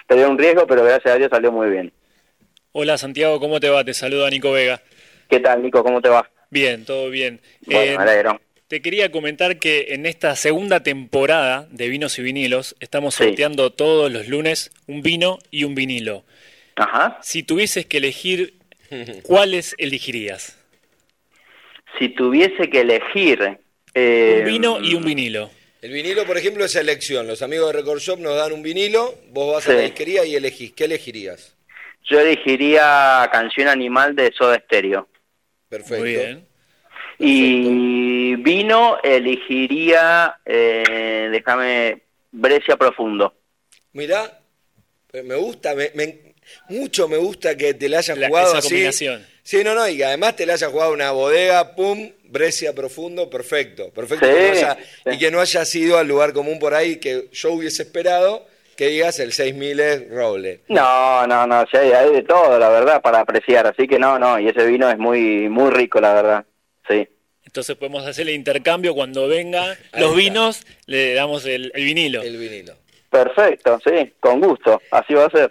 Tenía un riesgo, pero gracias a Dios salió muy bien. Hola Santiago, ¿cómo te va? Te saluda Nico Vega. ¿Qué tal, Nico? ¿Cómo te va? Bien, todo bien. Bueno, Eh, te quería comentar que en esta segunda temporada de vinos y vinilos estamos Sí. sorteando todos los lunes un vino y un vinilo. Ajá. Si tuvieses que elegir, ¿cuáles elegirías? Si tuviese que elegir... eh, Un vino y un vinilo. El vinilo, por ejemplo, es elección. Los amigos de Record Shop nos dan un vinilo, vos vas a la disquería y elegís. ¿Qué elegirías? Yo elegiría Canción Animal de Soda Stereo. Perfecto. Muy bien. Y vino elegiría, eh, déjame, Brescia Profundo. Mirá, eh, me gusta, me, me- mucho me gusta que te la hayas La- jugado esa así. combinación. Sí, no, no, y además te le haya jugado una bodega, pum, Brescia profundo, perfecto. Perfecto. Sí, que no haya- sí. Y que no haya sido al lugar común por ahí que yo hubiese esperado que digas el 6000 es roble. No, no, no, sí, hay, de todo, la verdad, para apreciar. Así que no, no, y ese vino es muy, muy rico, la verdad. Sí. Entonces podemos hacer el intercambio cuando vengan Ahí los vinos, le damos el, el vinilo. El vinilo. Perfecto, sí, con gusto, así va a ser.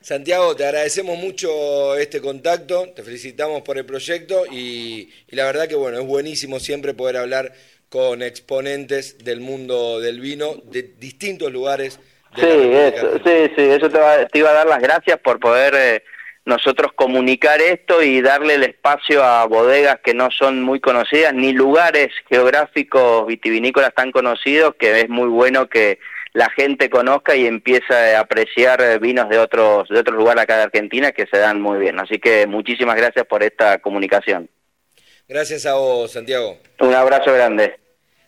Santiago, te agradecemos mucho este contacto, te felicitamos por el proyecto y, y la verdad que bueno, es buenísimo siempre poder hablar con exponentes del mundo del vino de distintos lugares. Sí, eso, sí, sí, eso te, va- te iba a dar las gracias por poder eh, nosotros comunicar esto y darle el espacio a bodegas que no son muy conocidas, ni lugares geográficos vitivinícolas tan conocidos, que es muy bueno que la gente conozca y empiece a apreciar eh, vinos de otros, de otros lugares acá de Argentina que se dan muy bien. Así que muchísimas gracias por esta comunicación. Gracias a vos, Santiago. Un abrazo grande.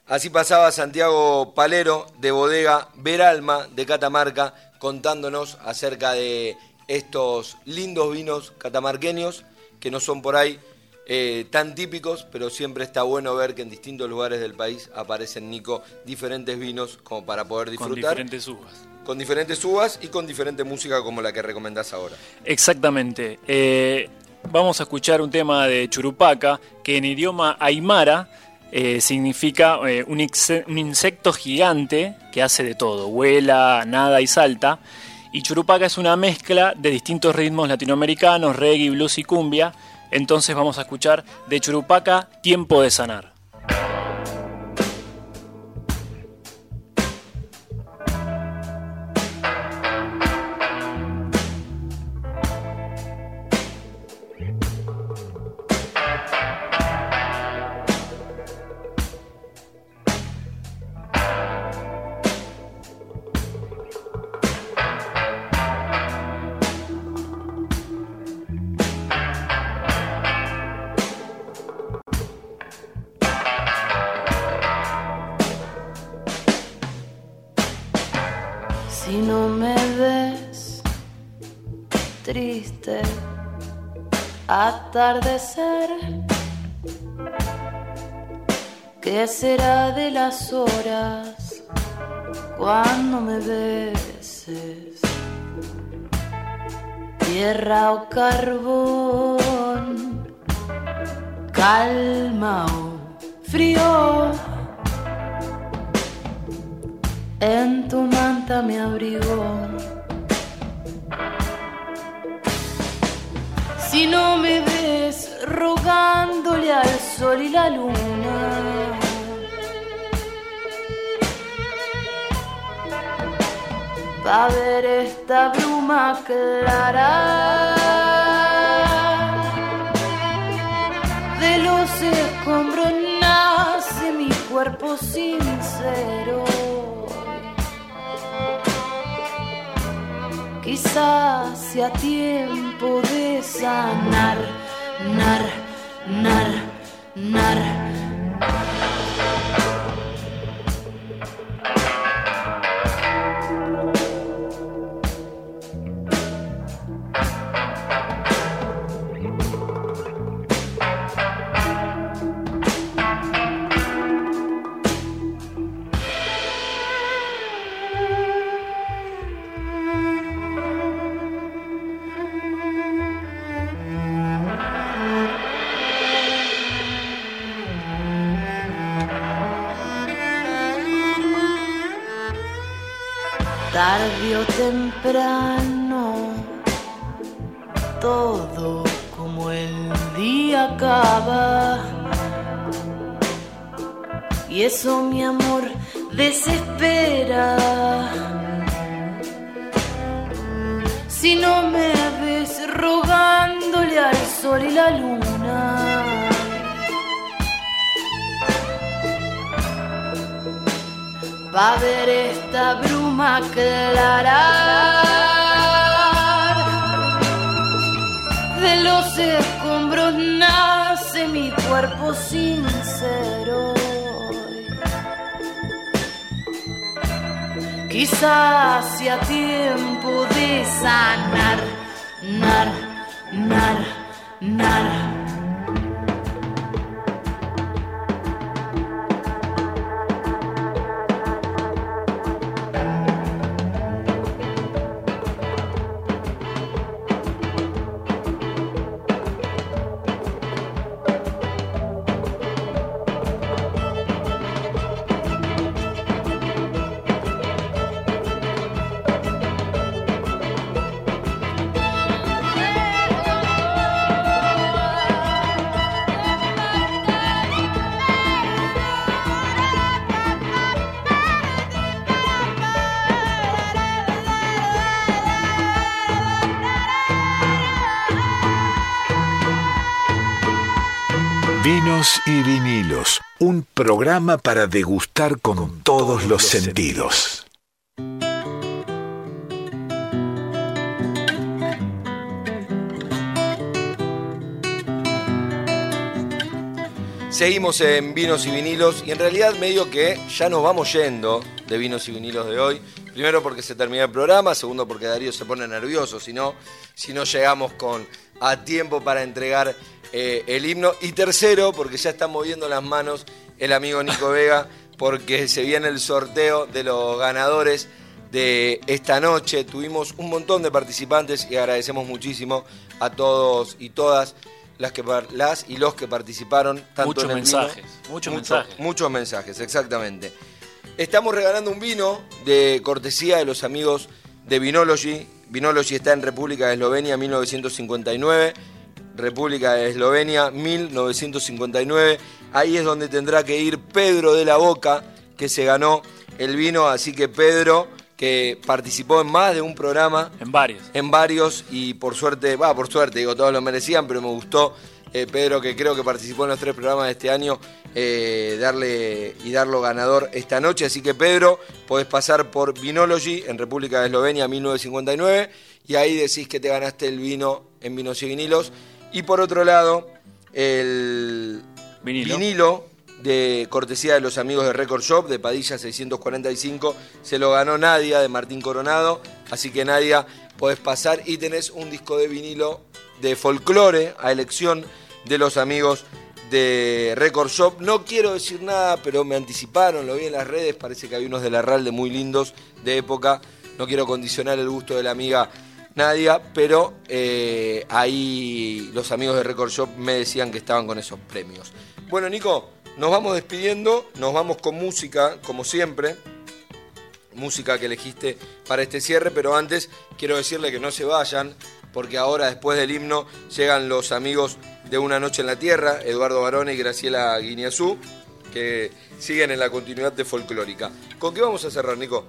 Así pasaba Santiago Palero de Bodega Veralma de Catamarca contándonos acerca de estos lindos vinos catamarqueños que no son por ahí eh, tan típicos, pero siempre está bueno ver que en distintos lugares del país aparecen, Nico, diferentes vinos como para poder Con disfrutar diferentes uvas. con diferentes uvas y con diferente música como la que recomendás ahora. Exactamente. Eh, vamos a escuchar un tema de Churupaca que en idioma aymara eh, significa eh, un, un insecto gigante que hace de todo, vuela, nada y salta. Y Churupaca es una mezcla de distintos ritmos latinoamericanos, reggae, blues y cumbia. Entonces vamos a escuchar de Churupaca Tiempo de Sanar. Las horas cuando me beses? Tierra o carbón, calma o frío. En tu manta me abrigo. Si no me ves rogándole al sol y la luna. Va a ver esta bruma clara de los escombros nace mi cuerpo sincero. Quizás sea tiempo de sanar, nar, nar, nar. Y eso, mi amor, desespera. Si no me ves rogándole al sol y la luna. Va a ver esta bruma clara de los escombros mi cuerpo sincero. Quizás sea tiempo de sanar, nar, programa para degustar con todos los sentidos. Seguimos en vinos y vinilos y en realidad medio que ya nos vamos yendo de vinos y vinilos de hoy. Primero porque se termina el programa, segundo porque Darío se pone nervioso, si no, si no llegamos con, a tiempo para entregar eh, el himno. Y tercero porque ya está moviendo las manos el amigo Nico (laughs) Vega porque se viene el sorteo de los ganadores de esta noche. Tuvimos un montón de participantes y agradecemos muchísimo a todos y todas las que par- las y los que participaron tanto Muchos en el mensajes, vino- muchos mucho- mensajes. muchos mensajes exactamente estamos regalando un vino de cortesía de los amigos de Vinology Vinology está en República de Eslovenia 1959 República de Eslovenia 1959 ahí es donde tendrá que ir Pedro de la Boca que se ganó el vino así que Pedro que participó en más de un programa En varios. en varios y por suerte, va, por suerte, digo, todos lo merecían, pero me gustó eh, Pedro, que creo que participó en los tres programas de este año, eh, darle y darlo ganador esta noche. Así que Pedro, podés pasar por Vinology en República de Eslovenia 1959 y ahí decís que te ganaste el vino en vinos y vinilos. Y por otro lado, el Vinilo. vinilo de cortesía de los amigos de Record Shop de Padilla 645 se lo ganó Nadia de Martín Coronado así que Nadia podés pasar y tenés un disco de vinilo de folclore a elección de los amigos de Record Shop no quiero decir nada pero me anticiparon lo vi en las redes parece que hay unos de la RAL de muy lindos de época no quiero condicionar el gusto de la amiga Nadia, pero eh, ahí los amigos de Record Shop me decían que estaban con esos premios. Bueno, Nico, nos vamos despidiendo, nos vamos con música, como siempre. Música que elegiste para este cierre, pero antes quiero decirle que no se vayan, porque ahora, después del himno, llegan los amigos de Una Noche en la Tierra, Eduardo Barone y Graciela Guineazú, que siguen en la continuidad de folclórica. ¿Con qué vamos a cerrar, Nico?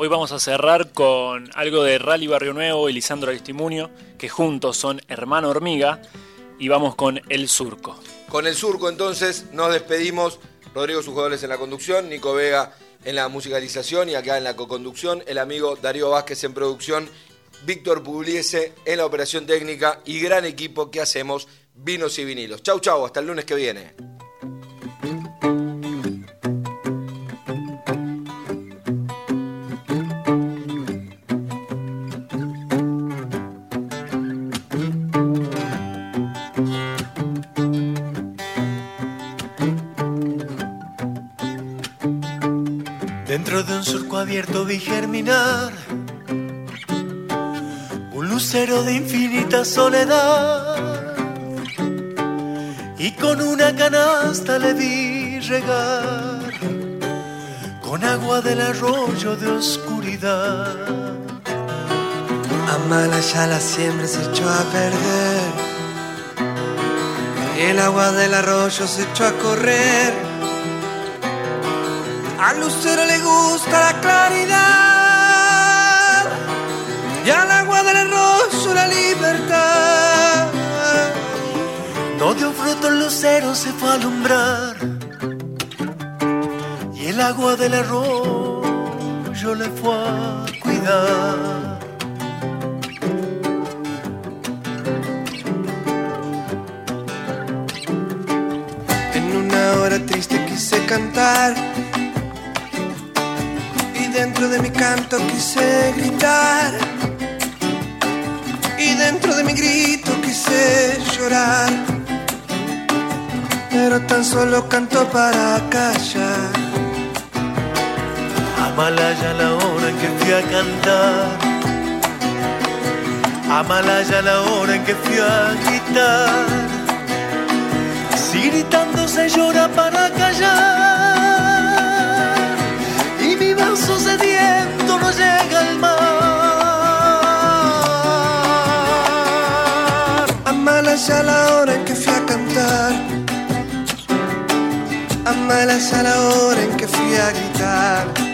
Hoy vamos a cerrar con algo de Rally Barrio Nuevo y Lisandro Aristimunio, que juntos son hermano hormiga, y vamos con El Surco. Con el surco entonces nos despedimos. Rodrigo sus jugadores en la conducción, Nico Vega en la musicalización y acá en la coconducción, el amigo Darío Vázquez en producción, Víctor Pugliese en la operación técnica y gran equipo que hacemos Vinos y Vinilos. Chau, chau, hasta el lunes que viene. Abierto vi germinar un lucero de infinita soledad y con una canasta le vi regar con agua del arroyo de oscuridad. Amala ya la siembra se echó a perder el agua del arroyo se echó a correr. Al lucero le gusta la claridad y al agua del arroyo la libertad. No dio fruto el lucero, se fue a alumbrar. Y el agua del arroyo le fue a cuidar. En una hora triste quise cantar dentro de mi canto quise gritar y dentro de mi grito quise llorar. pero tan solo canto para callar. Amalaya la hora en que fui a cantar. Amalaya la hora en que fui a gritar. Si gritando se llora para callar. Vaso sediento no llega al mar. Amalaya la hora en que fui a cantar. Amalaya la hora en que fui a gritar.